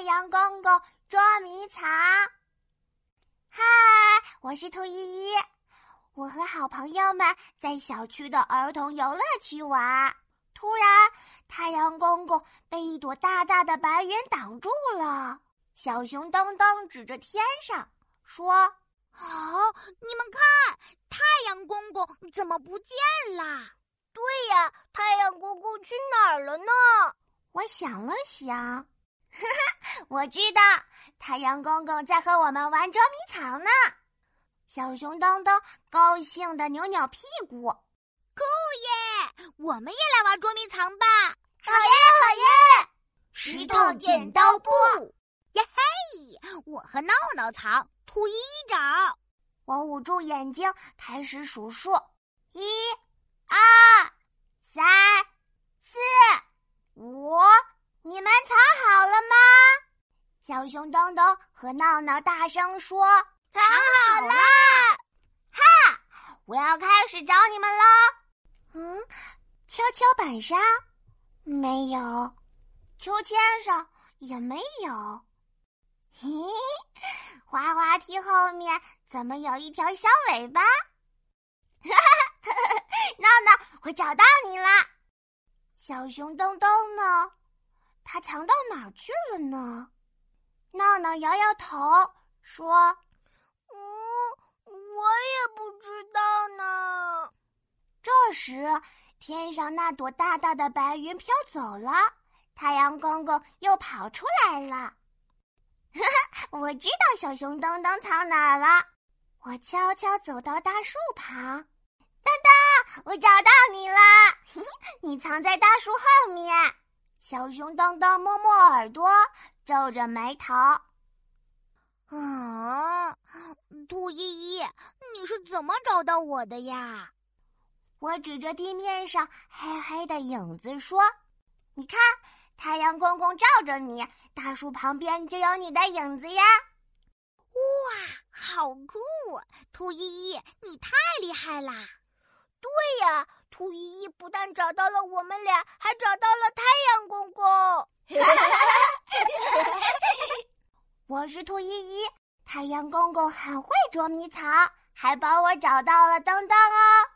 太阳公公捉迷藏。嗨，我是兔依依，我和好朋友们在小区的儿童游乐区玩。突然，太阳公公被一朵大大的白云挡住了。小熊噔噔指着天上说：“好，你们看，太阳公公怎么不见啦？”对呀，太阳公公去哪儿了呢？我想了想，我知道，太阳公公在和我们玩捉迷藏呢。小熊噔噔高兴的扭扭屁股，酷耶！我们也来玩捉迷藏吧！好耶，好耶！石头剪刀布，耶嘿！我和闹闹藏，兔一找。我捂住眼睛，开始数数：一。二、三、四、五，你们藏好了吗？小熊东东和闹闹大声说：“藏好了！”哈，我要开始找你们了。嗯，跷跷板上没有，秋千上也没有。嘿，滑滑梯后面怎么有一条小尾巴？哈哈，闹闹，我找到你了。小熊东东呢？它藏到哪儿去了呢？闹闹摇摇头说：“嗯，我也不知道呢。”这时，天上那朵大大的白云飘走了，太阳公公又跑出来了。哈哈，我知道小熊噔噔藏哪儿了。我悄悄走到大树旁。噔噔，我找到你了！你藏在大树后面。小熊当当摸摸耳朵，皱着眉头。啊，兔依依，你是怎么找到我的呀？我指着地面上黑黑的影子说：“你看，太阳公公照着你，大树旁边就有你的影子呀！”哇，好酷！兔依依，你太厉害啦！对，兔依依不但找到了我们俩，还找到了太阳公公。我是兔依依，太阳公公很会捉迷藏，还帮我找到了灯灯哦。